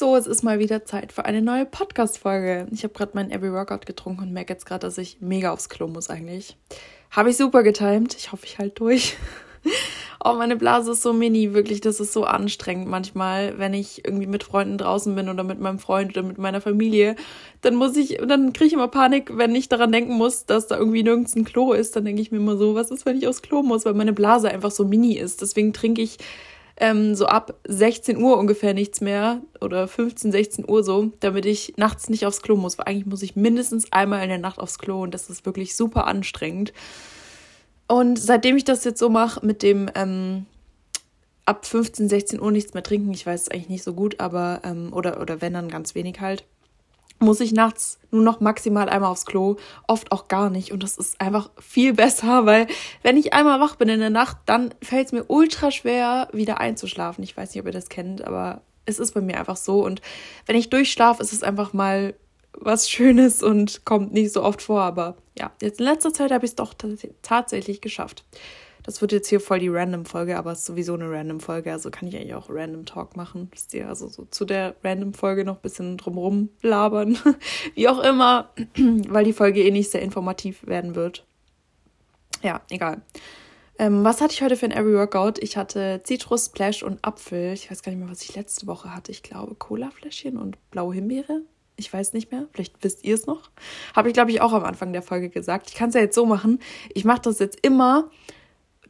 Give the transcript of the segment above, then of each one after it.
So, es ist mal wieder Zeit für eine neue Podcast-Folge. Ich habe gerade meinen Every Workout getrunken und merke jetzt gerade, dass ich mega aufs Klo muss eigentlich. Habe ich super getimt. Ich hoffe, ich halte durch. oh, meine Blase ist so mini, wirklich, das ist so anstrengend manchmal, wenn ich irgendwie mit Freunden draußen bin oder mit meinem Freund oder mit meiner Familie. Dann muss ich, dann kriege ich immer Panik, wenn ich daran denken muss, dass da irgendwie nirgends ein Klo ist. Dann denke ich mir immer so, was ist, wenn ich aufs Klo muss, weil meine Blase einfach so mini ist. Deswegen trinke ich ähm, so ab 16 Uhr ungefähr nichts mehr oder 15, 16 Uhr so, damit ich nachts nicht aufs Klo muss. Weil eigentlich muss ich mindestens einmal in der Nacht aufs Klo und das ist wirklich super anstrengend. Und seitdem ich das jetzt so mache mit dem ähm, ab 15, 16 Uhr nichts mehr trinken, ich weiß es eigentlich nicht so gut, aber ähm, oder, oder wenn dann ganz wenig halt, muss ich nachts nur noch maximal einmal aufs Klo, oft auch gar nicht. Und das ist einfach viel besser, weil wenn ich einmal wach bin in der Nacht, dann fällt es mir ultra schwer, wieder einzuschlafen. Ich weiß nicht, ob ihr das kennt, aber es ist bei mir einfach so. Und wenn ich durchschlafe, ist es einfach mal was Schönes und kommt nicht so oft vor. Aber ja, jetzt in letzter Zeit habe ich es doch tatsächlich geschafft. Das wird jetzt hier voll die Random-Folge, aber es ist sowieso eine Random-Folge, also kann ich eigentlich auch Random Talk machen. Wisst ihr, also so zu der Random-Folge noch ein bisschen drumrum labern. Wie auch immer, weil die Folge eh nicht sehr informativ werden wird. Ja, egal. Ähm, was hatte ich heute für ein Every Workout? Ich hatte Zitrus, Splash und Apfel. Ich weiß gar nicht mehr, was ich letzte Woche hatte. Ich glaube, Cola-Fläschchen und blaue Himbeere. Ich weiß nicht mehr. Vielleicht wisst ihr es noch. Habe ich, glaube ich, auch am Anfang der Folge gesagt. Ich kann es ja jetzt so machen. Ich mache das jetzt immer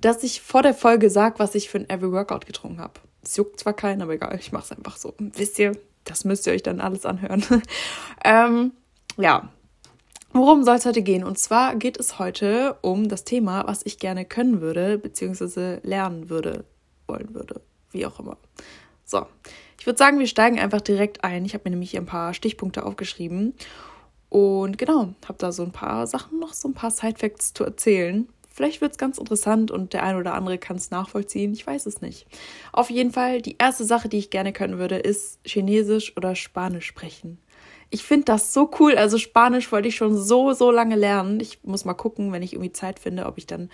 dass ich vor der Folge sage, was ich für ein Every Workout getrunken habe. Es juckt zwar keinen, aber egal, ich mache es einfach so. Wisst ihr, das müsst ihr euch dann alles anhören. ähm, ja, worum soll es heute gehen? Und zwar geht es heute um das Thema, was ich gerne können würde, beziehungsweise lernen würde, wollen würde, wie auch immer. So, ich würde sagen, wir steigen einfach direkt ein. Ich habe mir nämlich hier ein paar Stichpunkte aufgeschrieben. Und genau, habe da so ein paar Sachen noch, so ein paar Side-Facts zu erzählen. Vielleicht wird es ganz interessant und der ein oder andere kann es nachvollziehen. Ich weiß es nicht. Auf jeden Fall, die erste Sache, die ich gerne können würde, ist Chinesisch oder Spanisch sprechen. Ich finde das so cool. Also Spanisch wollte ich schon so, so lange lernen. Ich muss mal gucken, wenn ich irgendwie Zeit finde, ob ich dann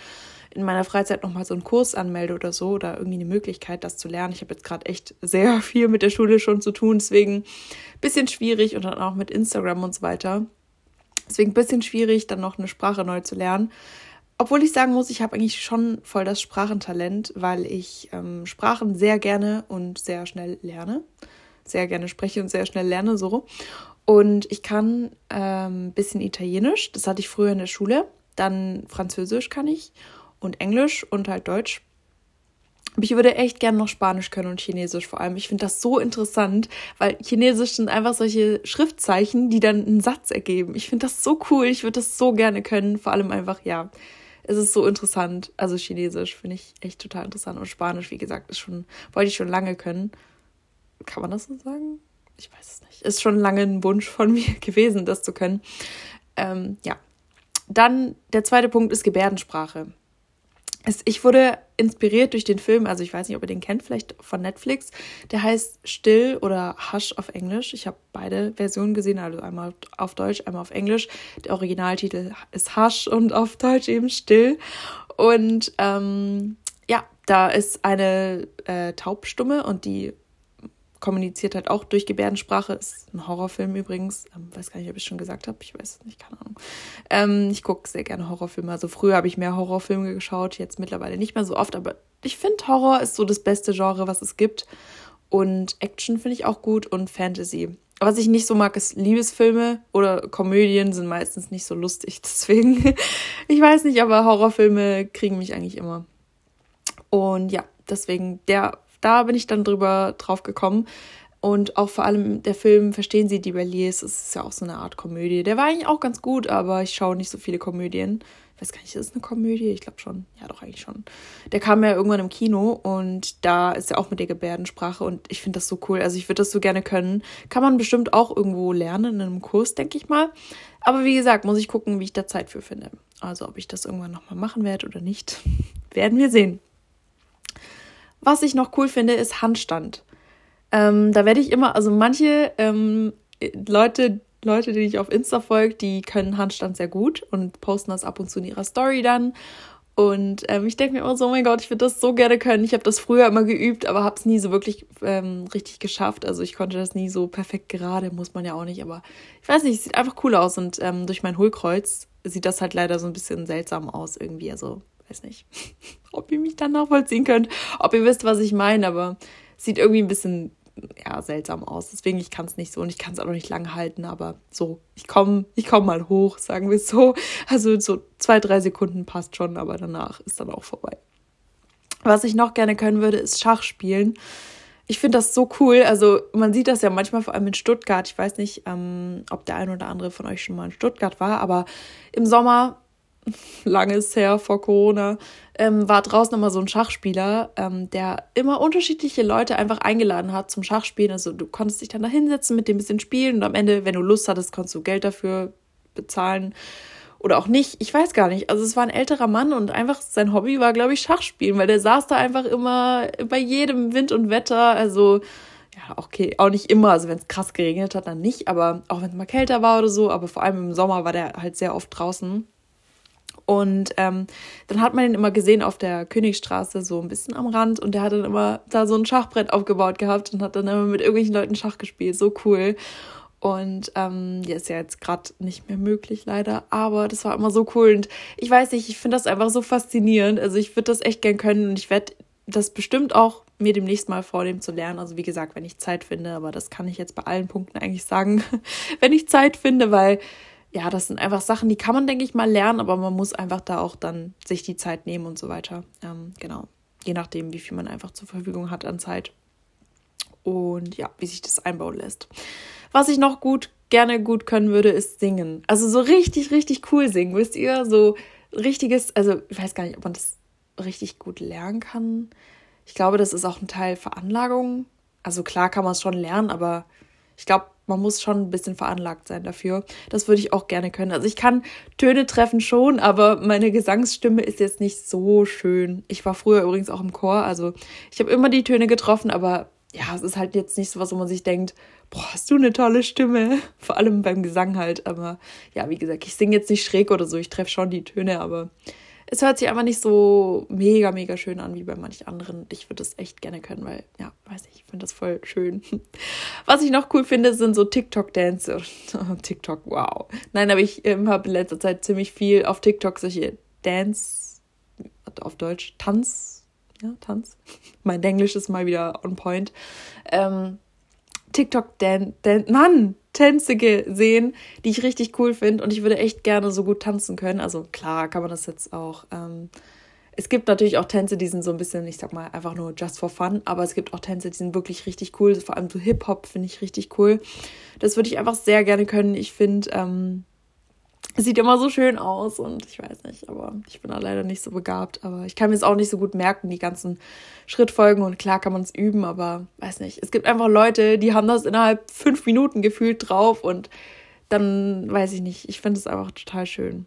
in meiner Freizeit nochmal so einen Kurs anmelde oder so oder irgendwie eine Möglichkeit, das zu lernen. Ich habe jetzt gerade echt sehr viel mit der Schule schon zu tun, deswegen bisschen schwierig und dann auch mit Instagram und so weiter. Deswegen ein bisschen schwierig, dann noch eine Sprache neu zu lernen. Obwohl ich sagen muss, ich habe eigentlich schon voll das Sprachentalent, weil ich ähm, Sprachen sehr gerne und sehr schnell lerne. Sehr gerne spreche und sehr schnell lerne, so. Und ich kann ein ähm, bisschen Italienisch, das hatte ich früher in der Schule. Dann Französisch kann ich und Englisch und halt Deutsch. Aber ich würde echt gerne noch Spanisch können und Chinesisch vor allem. Ich finde das so interessant, weil Chinesisch sind einfach solche Schriftzeichen, die dann einen Satz ergeben. Ich finde das so cool. Ich würde das so gerne können. Vor allem einfach, ja, es ist so interessant. Also Chinesisch finde ich echt total interessant. Und Spanisch, wie gesagt, ist schon, wollte ich schon lange können. Kann man das so sagen? Ich weiß es nicht. Ist schon lange ein Wunsch von mir gewesen, das zu können. Ähm, ja. Dann der zweite Punkt ist Gebärdensprache ich wurde inspiriert durch den Film, also ich weiß nicht, ob ihr den kennt, vielleicht von Netflix. Der heißt Still oder Hush auf Englisch. Ich habe beide Versionen gesehen, also einmal auf Deutsch, einmal auf Englisch. Der Originaltitel ist Hush und auf Deutsch eben Still. Und ähm, ja, da ist eine äh, Taubstumme und die kommuniziert halt auch durch Gebärdensprache. Ist ein Horrorfilm übrigens. Ähm, weiß gar nicht, ob ich es schon gesagt habe. Ich weiß es nicht, keine Ahnung. Ähm, ich gucke sehr gerne Horrorfilme. Also früher habe ich mehr Horrorfilme geschaut, jetzt mittlerweile nicht mehr so oft. Aber ich finde Horror ist so das beste Genre, was es gibt. Und Action finde ich auch gut und Fantasy. Was ich nicht so mag, ist Liebesfilme oder Komödien sind meistens nicht so lustig. Deswegen, ich weiß nicht, aber Horrorfilme kriegen mich eigentlich immer. Und ja, deswegen der da bin ich dann drüber drauf gekommen. Und auch vor allem der Film Verstehen Sie die Belliers, ist ja auch so eine Art Komödie. Der war eigentlich auch ganz gut, aber ich schaue nicht so viele Komödien. Ich weiß gar nicht, ist das eine Komödie? Ich glaube schon. Ja, doch, eigentlich schon. Der kam ja irgendwann im Kino und da ist er auch mit der Gebärdensprache und ich finde das so cool. Also ich würde das so gerne können. Kann man bestimmt auch irgendwo lernen in einem Kurs, denke ich mal. Aber wie gesagt, muss ich gucken, wie ich da Zeit für finde. Also ob ich das irgendwann nochmal machen werde oder nicht, werden wir sehen. Was ich noch cool finde, ist Handstand. Ähm, da werde ich immer, also manche ähm, Leute, Leute, die ich auf Insta folge, die können Handstand sehr gut und posten das ab und zu in ihrer Story dann. Und ähm, ich denke mir immer so, oh mein Gott, ich würde das so gerne können. Ich habe das früher immer geübt, aber habe es nie so wirklich ähm, richtig geschafft. Also ich konnte das nie so perfekt gerade, muss man ja auch nicht. Aber ich weiß nicht, es sieht einfach cool aus. Und ähm, durch mein Hohlkreuz sieht das halt leider so ein bisschen seltsam aus irgendwie. Also weiß nicht, ob ihr mich dann nachvollziehen könnt, ob ihr wisst, was ich meine. Aber sieht irgendwie ein bisschen ja, seltsam aus. Deswegen, ich kann es nicht so und ich kann es auch noch nicht lang halten, aber so, ich komme ich komm mal hoch, sagen wir es so. Also so zwei, drei Sekunden passt schon, aber danach ist dann auch vorbei. Was ich noch gerne können würde, ist Schach spielen. Ich finde das so cool. Also man sieht das ja manchmal vor allem in Stuttgart. Ich weiß nicht, ähm, ob der ein oder andere von euch schon mal in Stuttgart war, aber im Sommer lange ist her, vor Corona, ähm, war draußen immer so ein Schachspieler, ähm, der immer unterschiedliche Leute einfach eingeladen hat zum Schachspielen. Also du konntest dich dann da hinsetzen, mit dem ein bisschen spielen und am Ende, wenn du Lust hattest, konntest du Geld dafür bezahlen oder auch nicht. Ich weiß gar nicht. Also es war ein älterer Mann und einfach sein Hobby war, glaube ich, Schachspielen, weil der saß da einfach immer bei jedem Wind und Wetter. Also ja, okay, auch nicht immer. Also wenn es krass geregnet hat, dann nicht, aber auch wenn es mal kälter war oder so. Aber vor allem im Sommer war der halt sehr oft draußen. Und ähm, dann hat man ihn immer gesehen auf der Königstraße, so ein bisschen am Rand. Und der hat dann immer da so ein Schachbrett aufgebaut gehabt und hat dann immer mit irgendwelchen Leuten Schach gespielt. So cool. Und ähm, ja, ist ja jetzt gerade nicht mehr möglich, leider. Aber das war immer so cool. Und ich weiß nicht, ich finde das einfach so faszinierend. Also ich würde das echt gern können und ich werde das bestimmt auch mir demnächst mal vornehmen zu lernen. Also wie gesagt, wenn ich Zeit finde, aber das kann ich jetzt bei allen Punkten eigentlich sagen, wenn ich Zeit finde, weil ja, das sind einfach Sachen, die kann man, denke ich, mal lernen, aber man muss einfach da auch dann sich die Zeit nehmen und so weiter. Ähm, genau. Je nachdem, wie viel man einfach zur Verfügung hat an Zeit. Und ja, wie sich das einbauen lässt. Was ich noch gut, gerne gut können würde, ist singen. Also so richtig, richtig cool singen, wisst ihr? So richtiges, also ich weiß gar nicht, ob man das richtig gut lernen kann. Ich glaube, das ist auch ein Teil Veranlagung. Also klar kann man es schon lernen, aber ich glaube, man muss schon ein bisschen veranlagt sein dafür. Das würde ich auch gerne können. Also ich kann Töne treffen schon, aber meine Gesangsstimme ist jetzt nicht so schön. Ich war früher übrigens auch im Chor, also ich habe immer die Töne getroffen, aber ja, es ist halt jetzt nicht so was, wo man sich denkt, boah, hast du eine tolle Stimme. Vor allem beim Gesang halt. Aber ja, wie gesagt, ich singe jetzt nicht schräg oder so. Ich treffe schon die Töne, aber es hört sich einfach nicht so mega, mega schön an wie bei manchen anderen. Ich würde das echt gerne können, weil, ja, weiß ich, ich finde das voll schön. Was ich noch cool finde, sind so TikTok-Dance. TikTok, wow. Nein, aber ich ähm, habe in letzter Zeit ziemlich viel auf TikTok solche Dance, auf Deutsch, Tanz, ja, Tanz. Mein Englisch ist mal wieder on point. Ähm, TikTok, Dan, Dan, Mann, Tänze gesehen, die ich richtig cool finde und ich würde echt gerne so gut tanzen können. Also klar kann man das jetzt auch. Ähm, es gibt natürlich auch Tänze, die sind so ein bisschen, ich sag mal, einfach nur just for fun, aber es gibt auch Tänze, die sind wirklich richtig cool. Vor allem so Hip-Hop finde ich richtig cool. Das würde ich einfach sehr gerne können. Ich finde, ähm, sieht immer so schön aus und ich weiß nicht, aber ich bin da leider nicht so begabt. Aber ich kann mir es auch nicht so gut merken, die ganzen Schrittfolgen und klar kann man es üben, aber weiß nicht. Es gibt einfach Leute, die haben das innerhalb fünf Minuten gefühlt drauf und dann weiß ich nicht. Ich finde es einfach total schön.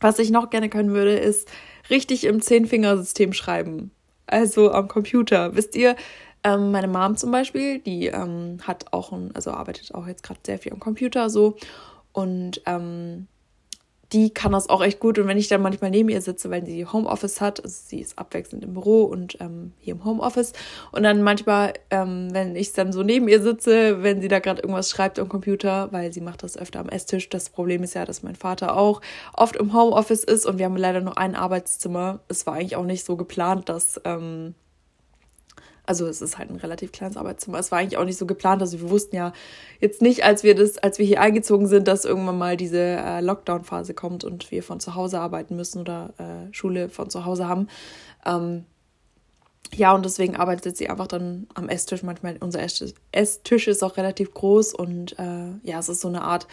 Was ich noch gerne können würde, ist richtig im Zehnfingersystem schreiben. Also am Computer. Wisst ihr, ähm, meine Mom zum Beispiel, die ähm, hat auch ein, also arbeitet auch jetzt gerade sehr viel am Computer so. Und ähm, die kann das auch echt gut. Und wenn ich dann manchmal neben ihr sitze, weil sie Homeoffice hat, also sie ist abwechselnd im Büro und ähm, hier im Homeoffice. Und dann manchmal, ähm, wenn ich dann so neben ihr sitze, wenn sie da gerade irgendwas schreibt am Computer, weil sie macht das öfter am Esstisch. Das Problem ist ja, dass mein Vater auch oft im Homeoffice ist und wir haben leider nur ein Arbeitszimmer. Es war eigentlich auch nicht so geplant, dass. Ähm, also es ist halt ein relativ kleines Arbeitszimmer. Es war eigentlich auch nicht so geplant. Also wir wussten ja jetzt nicht, als wir das, als wir hier eingezogen sind, dass irgendwann mal diese äh, Lockdown-Phase kommt und wir von zu Hause arbeiten müssen oder äh, Schule von zu Hause haben. Ähm, ja, und deswegen arbeitet sie einfach dann am Esstisch. Manchmal unser Esstisch, ist auch relativ groß und äh, ja, es ist so eine Art.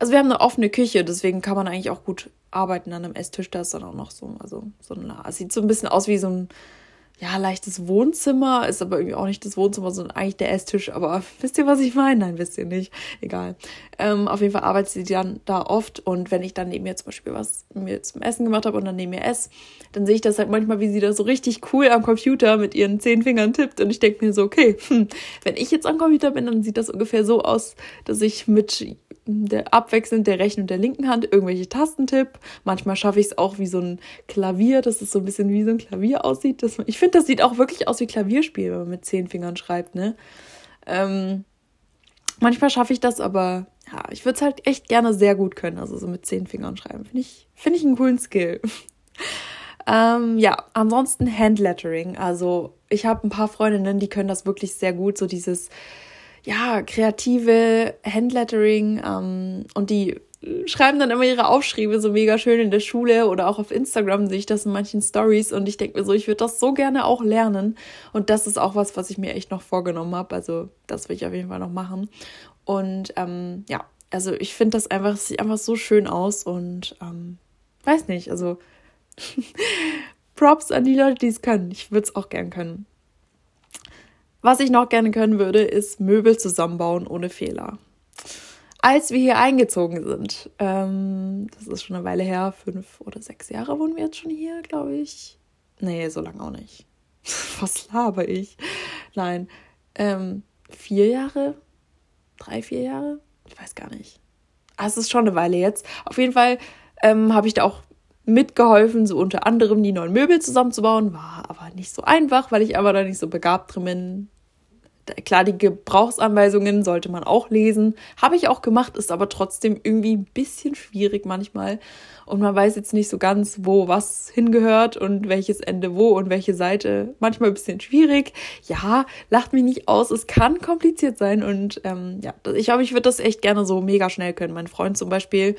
Also wir haben eine offene Küche, deswegen kann man eigentlich auch gut arbeiten an einem Esstisch. Da ist dann auch noch so, also so ein, es sieht so ein bisschen aus wie so ein ja, leichtes Wohnzimmer, ist aber irgendwie auch nicht das Wohnzimmer, sondern eigentlich der Esstisch. Aber wisst ihr, was ich meine? Nein, wisst ihr nicht. Egal. Ähm, auf jeden Fall arbeitet sie dann da oft und wenn ich dann neben mir zum Beispiel was mir zum Essen gemacht habe und dann neben mir esse, dann sehe ich das halt manchmal, wie sie da so richtig cool am Computer mit ihren zehn Fingern tippt und ich denke mir so, okay, hm, wenn ich jetzt am Computer bin, dann sieht das ungefähr so aus, dass ich mit abwechselnd der rechten und der linken Hand irgendwelche Tasten tipp. Manchmal schaffe ich es auch wie so ein Klavier, dass es so ein bisschen wie so ein Klavier aussieht. Das, ich finde, das sieht auch wirklich aus wie Klavierspiel, wenn man mit zehn Fingern schreibt, ne? Ähm, manchmal schaffe ich das, aber ja, ich würde es halt echt gerne sehr gut können, also so mit zehn Fingern schreiben. Finde ich, finde ich einen coolen Skill. ähm, ja, ansonsten Handlettering. Also ich habe ein paar Freundinnen, die können das wirklich sehr gut, so dieses ja, kreative Handlettering ähm, und die schreiben dann immer ihre Aufschriebe so mega schön in der Schule oder auch auf Instagram sehe ich das in manchen Stories und ich denke mir so, ich würde das so gerne auch lernen. Und das ist auch was, was ich mir echt noch vorgenommen habe, also das will ich auf jeden Fall noch machen. Und ähm, ja, also ich finde das einfach, es sieht einfach so schön aus und ähm, weiß nicht, also Props an die Leute, die es können, ich würde es auch gern können. Was ich noch gerne können würde, ist Möbel zusammenbauen ohne Fehler. Als wir hier eingezogen sind, ähm, das ist schon eine Weile her, fünf oder sechs Jahre wohnen wir jetzt schon hier, glaube ich. Nee, so lange auch nicht. Was laber ich? Nein, ähm, vier Jahre? Drei, vier Jahre? Ich weiß gar nicht. Ah, es ist schon eine Weile jetzt. Auf jeden Fall ähm, habe ich da auch mitgeholfen, so unter anderem die neuen Möbel zusammenzubauen. War aber nicht so einfach, weil ich aber da nicht so begabt drin bin, Klar, die Gebrauchsanweisungen sollte man auch lesen. Habe ich auch gemacht, ist aber trotzdem irgendwie ein bisschen schwierig manchmal. Und man weiß jetzt nicht so ganz, wo was hingehört und welches Ende wo und welche Seite. Manchmal ein bisschen schwierig. Ja, lacht mich nicht aus. Es kann kompliziert sein. Und ähm, ja, ich glaube, ich würde das echt gerne so mega schnell können. Mein Freund zum Beispiel,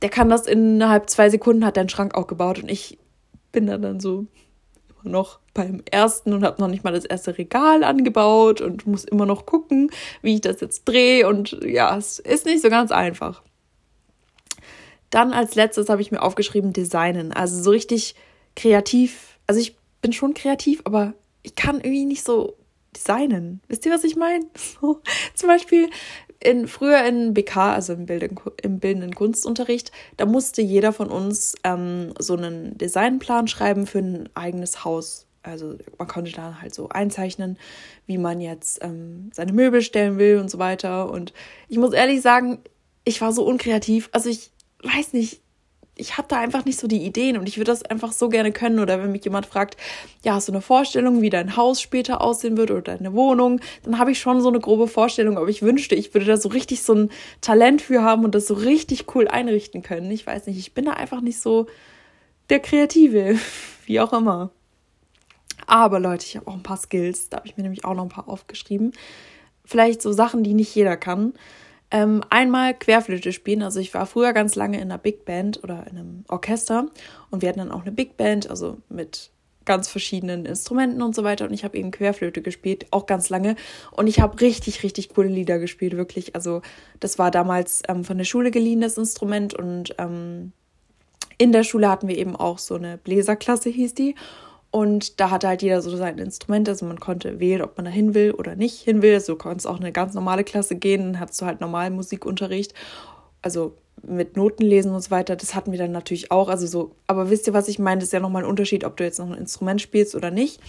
der kann das innerhalb zwei Sekunden, hat den Schrank auch gebaut. Und ich bin da dann so noch beim ersten und habe noch nicht mal das erste Regal angebaut und muss immer noch gucken, wie ich das jetzt drehe. Und ja, es ist nicht so ganz einfach. Dann als letztes habe ich mir aufgeschrieben Designen. Also so richtig kreativ. Also ich bin schon kreativ, aber ich kann irgendwie nicht so designen. Wisst ihr, was ich meine? So, zum Beispiel in, früher in BK, also im, Bildenden, im bildenden Kunstunterricht, da musste jeder von uns ähm, so einen Designplan schreiben für ein eigenes Haus. Also man konnte da halt so einzeichnen, wie man jetzt ähm, seine Möbel stellen will und so weiter. Und ich muss ehrlich sagen, ich war so unkreativ. Also ich weiß nicht, ich habe da einfach nicht so die Ideen und ich würde das einfach so gerne können. Oder wenn mich jemand fragt, ja, hast du eine Vorstellung, wie dein Haus später aussehen wird oder deine Wohnung, dann habe ich schon so eine grobe Vorstellung, aber ich wünschte, ich würde da so richtig so ein Talent für haben und das so richtig cool einrichten können. Ich weiß nicht, ich bin da einfach nicht so der Kreative, wie auch immer. Aber Leute, ich habe auch ein paar Skills, da habe ich mir nämlich auch noch ein paar aufgeschrieben. Vielleicht so Sachen, die nicht jeder kann. Ähm, einmal Querflöte spielen. Also ich war früher ganz lange in einer Big Band oder in einem Orchester und wir hatten dann auch eine Big Band, also mit ganz verschiedenen Instrumenten und so weiter. Und ich habe eben Querflöte gespielt, auch ganz lange. Und ich habe richtig, richtig coole Lieder gespielt, wirklich. Also das war damals ähm, von der Schule geliehen, das Instrument. Und ähm, in der Schule hatten wir eben auch so eine Bläserklasse, hieß die. Und da hatte halt jeder so sein Instrument. Also man konnte wählen, ob man da hin will oder nicht hin will. Also du konntest auch eine ganz normale Klasse gehen, dann hattest du halt normal Musikunterricht. Also mit Noten lesen und so weiter, das hatten wir dann natürlich auch. Also so, aber wisst ihr, was ich meine? Das ist ja nochmal ein Unterschied, ob du jetzt noch ein Instrument spielst oder nicht.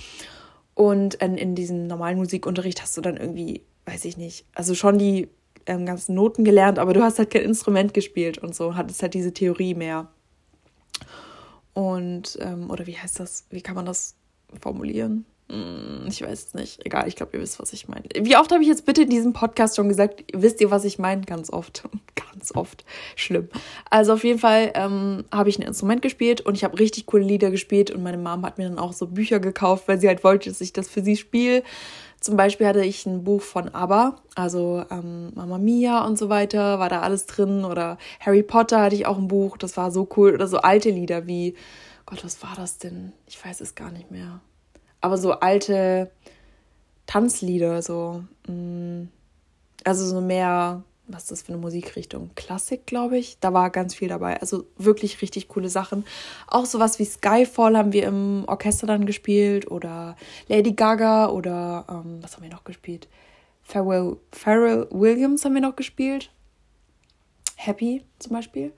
Und in, in diesem normalen Musikunterricht hast du dann irgendwie, weiß ich nicht, also schon die ähm, ganzen Noten gelernt, aber du hast halt kein Instrument gespielt und so, hattest halt diese Theorie mehr. Und, ähm, oder wie heißt das? Wie kann man das formulieren? Hm, ich weiß es nicht. Egal, ich glaube, ihr wisst, was ich meine. Wie oft habe ich jetzt bitte in diesem Podcast schon gesagt, wisst ihr, was ich meine? Ganz oft. Ganz oft. Schlimm. Also auf jeden Fall ähm, habe ich ein Instrument gespielt und ich habe richtig coole Lieder gespielt und meine Mom hat mir dann auch so Bücher gekauft, weil sie halt wollte, dass ich das für sie spiele. Zum Beispiel hatte ich ein Buch von ABBA, also ähm, Mama Mia und so weiter, war da alles drin. Oder Harry Potter hatte ich auch ein Buch, das war so cool. Oder so alte Lieder wie, Gott, was war das denn? Ich weiß es gar nicht mehr. Aber so alte Tanzlieder, so. Mh, mm, also so mehr was ist das für eine Musikrichtung? Klassik, glaube ich. Da war ganz viel dabei. Also wirklich richtig coole Sachen. Auch sowas wie Skyfall haben wir im Orchester dann gespielt oder Lady Gaga oder ähm, was haben wir noch gespielt? Pharrell, Pharrell Williams haben wir noch gespielt. Happy zum Beispiel.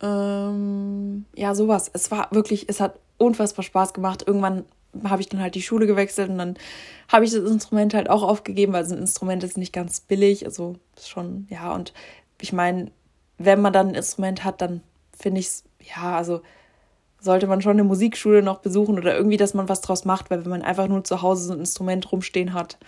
Ähm, ja, sowas. Es war wirklich, es hat unfassbar Spaß gemacht. Irgendwann habe ich dann halt die Schule gewechselt und dann habe ich das Instrument halt auch aufgegeben, weil so ein Instrument ist nicht ganz billig, also schon, ja, und ich meine, wenn man dann ein Instrument hat, dann finde ich es, ja, also sollte man schon eine Musikschule noch besuchen oder irgendwie, dass man was draus macht, weil wenn man einfach nur zu Hause so ein Instrument rumstehen hat,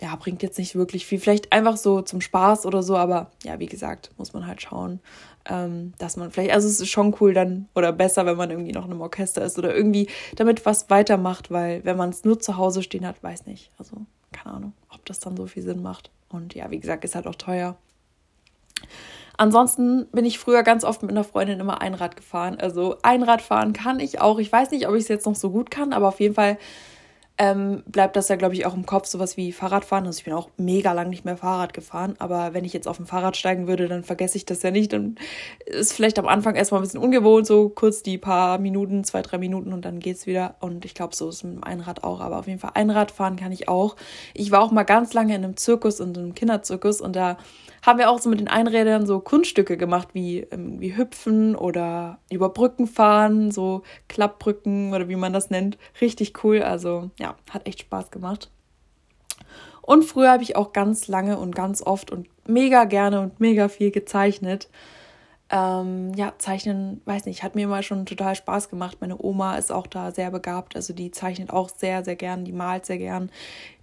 ja, bringt jetzt nicht wirklich viel. Vielleicht einfach so zum Spaß oder so, aber ja, wie gesagt, muss man halt schauen, ähm, dass man vielleicht, also es ist schon cool dann oder besser, wenn man irgendwie noch in einem Orchester ist oder irgendwie damit was weitermacht, weil wenn man es nur zu Hause stehen hat, weiß nicht. Also keine Ahnung, ob das dann so viel Sinn macht. Und ja, wie gesagt, ist halt auch teuer. Ansonsten bin ich früher ganz oft mit einer Freundin immer Einrad gefahren. Also Einrad fahren kann ich auch. Ich weiß nicht, ob ich es jetzt noch so gut kann, aber auf jeden Fall ähm, bleibt das ja, glaube ich, auch im Kopf, sowas wie Fahrradfahren. Also ich bin auch mega lang nicht mehr Fahrrad gefahren, aber wenn ich jetzt auf ein Fahrrad steigen würde, dann vergesse ich das ja nicht. Dann ist vielleicht am Anfang erstmal ein bisschen ungewohnt, so kurz die paar Minuten, zwei, drei Minuten und dann geht's wieder. Und ich glaube, so ist es mit dem Einrad auch. Aber auf jeden Fall Einradfahren kann ich auch. Ich war auch mal ganz lange in einem Zirkus und einem Kinderzirkus und da haben wir auch so mit den Einrädern so Kunststücke gemacht, wie, ähm, wie Hüpfen oder über Brücken fahren, so Klappbrücken oder wie man das nennt. Richtig cool. Also ja, hat echt Spaß gemacht. Und früher habe ich auch ganz lange und ganz oft und mega gerne und mega viel gezeichnet. Ähm, ja, Zeichnen, weiß nicht, hat mir immer schon total Spaß gemacht. Meine Oma ist auch da sehr begabt, also die zeichnet auch sehr, sehr gern, die malt sehr gern,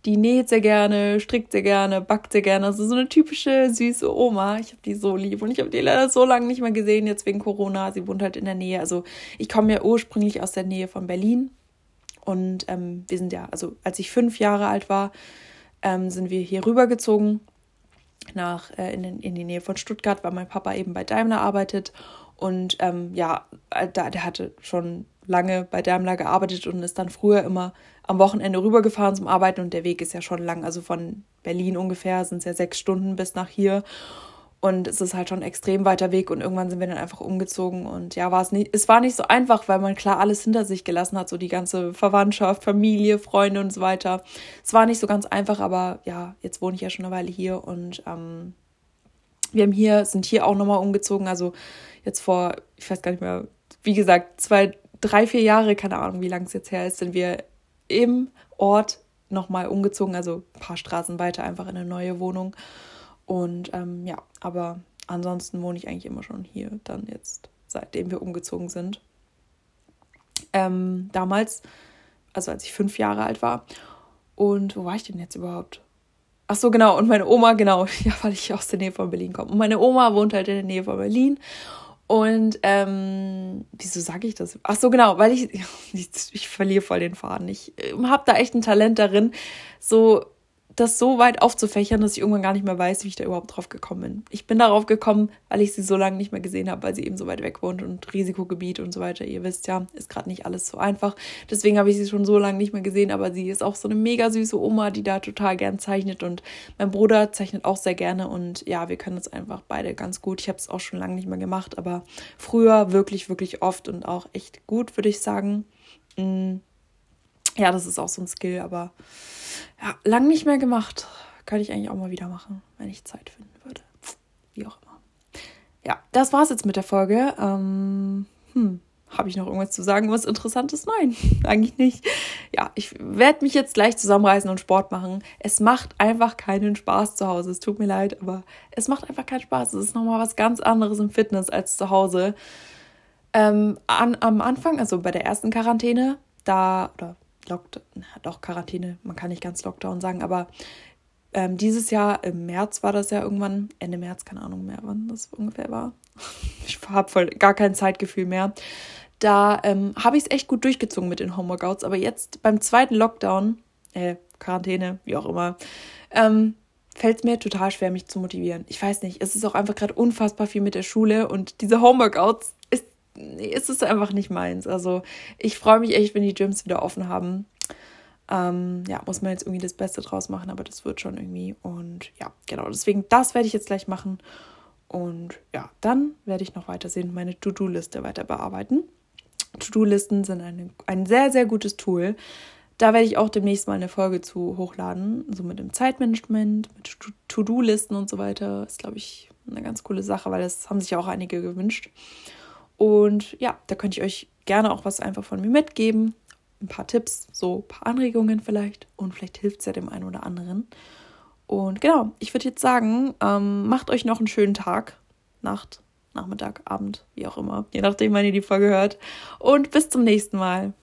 die näht sehr gerne, strickt sehr gerne, backt sehr gerne. Also so eine typische süße Oma. Ich habe die so lieb und ich habe die leider so lange nicht mehr gesehen, jetzt wegen Corona. Sie wohnt halt in der Nähe. Also ich komme ja ursprünglich aus der Nähe von Berlin und ähm, wir sind ja, also als ich fünf Jahre alt war, ähm, sind wir hier rübergezogen nach, äh, in, in die Nähe von Stuttgart, weil mein Papa eben bei Daimler arbeitet. Und ähm, ja, äh, da, der hatte schon lange bei Daimler gearbeitet und ist dann früher immer am Wochenende rübergefahren zum Arbeiten. Und der Weg ist ja schon lang, also von Berlin ungefähr sind es ja sechs Stunden bis nach hier. Und es ist halt schon ein extrem weiter Weg und irgendwann sind wir dann einfach umgezogen und ja, war es nicht, es war nicht so einfach, weil man klar alles hinter sich gelassen hat, so die ganze Verwandtschaft, Familie, Freunde und so weiter. Es war nicht so ganz einfach, aber ja, jetzt wohne ich ja schon eine Weile hier und ähm, wir haben hier, sind hier auch nochmal umgezogen, also jetzt vor, ich weiß gar nicht mehr, wie gesagt, zwei, drei, vier Jahre, keine Ahnung, wie lange es jetzt her ist, sind wir im Ort nochmal umgezogen, also ein paar Straßen weiter einfach in eine neue Wohnung. Und ähm, ja, aber ansonsten wohne ich eigentlich immer schon hier, dann jetzt, seitdem wir umgezogen sind. Ähm, damals, also als ich fünf Jahre alt war. Und wo war ich denn jetzt überhaupt? Ach so, genau. Und meine Oma, genau, ja, weil ich aus der Nähe von Berlin komme. Und meine Oma wohnt halt in der Nähe von Berlin. Und ähm, wieso sage ich das? Ach so, genau, weil ich, ich, ich verliere voll den Faden. Ich äh, habe da echt ein Talent darin, so das so weit aufzufächern, dass ich irgendwann gar nicht mehr weiß, wie ich da überhaupt drauf gekommen bin. Ich bin darauf gekommen, weil ich sie so lange nicht mehr gesehen habe, weil sie eben so weit weg wohnt und Risikogebiet und so weiter. Ihr wisst ja, ist gerade nicht alles so einfach. Deswegen habe ich sie schon so lange nicht mehr gesehen, aber sie ist auch so eine mega süße Oma, die da total gern zeichnet und mein Bruder zeichnet auch sehr gerne und ja, wir können uns einfach beide ganz gut. Ich habe es auch schon lange nicht mehr gemacht, aber früher wirklich, wirklich oft und auch echt gut, würde ich sagen. Mm. Ja, das ist auch so ein Skill, aber ja, lang nicht mehr gemacht. Könnte ich eigentlich auch mal wieder machen, wenn ich Zeit finden würde. Wie auch immer. Ja, das war's jetzt mit der Folge. Ähm, hm, habe ich noch irgendwas zu sagen, was Interessantes? Nein, eigentlich nicht. Ja, ich werde mich jetzt gleich zusammenreißen und Sport machen. Es macht einfach keinen Spaß zu Hause. Es tut mir leid, aber es macht einfach keinen Spaß. Es ist nochmal was ganz anderes im Fitness als zu Hause. Ähm, an, am Anfang, also bei der ersten Quarantäne, da, oder Lockdown, doch Quarantäne, man kann nicht ganz Lockdown sagen, aber ähm, dieses Jahr im März war das ja irgendwann, Ende März, keine Ahnung mehr, wann das ungefähr war. Ich habe voll gar kein Zeitgefühl mehr. Da ähm, habe ich es echt gut durchgezogen mit den Homeworkouts, aber jetzt beim zweiten Lockdown, äh, Quarantäne, wie auch immer, ähm, fällt es mir total schwer, mich zu motivieren. Ich weiß nicht, es ist auch einfach gerade unfassbar viel mit der Schule und diese Homeworkouts nee, ist es einfach nicht meins. Also ich freue mich echt, wenn die Gyms wieder offen haben. Ähm, ja, muss man jetzt irgendwie das Beste draus machen, aber das wird schon irgendwie. Und ja, genau, deswegen, das werde ich jetzt gleich machen. Und ja, dann werde ich noch weitersehen, meine To-Do-Liste weiter bearbeiten. To-Do-Listen sind eine, ein sehr, sehr gutes Tool. Da werde ich auch demnächst mal eine Folge zu hochladen, so mit dem Zeitmanagement, mit To-Do-Listen und so weiter. Ist, glaube ich, eine ganz coole Sache, weil das haben sich auch einige gewünscht. Und ja, da könnte ich euch gerne auch was einfach von mir mitgeben. Ein paar Tipps, so ein paar Anregungen vielleicht. Und vielleicht hilft es ja dem einen oder anderen. Und genau, ich würde jetzt sagen, ähm, macht euch noch einen schönen Tag, Nacht, Nachmittag, Abend, wie auch immer, je nachdem, wann ihr die Folge hört. Und bis zum nächsten Mal.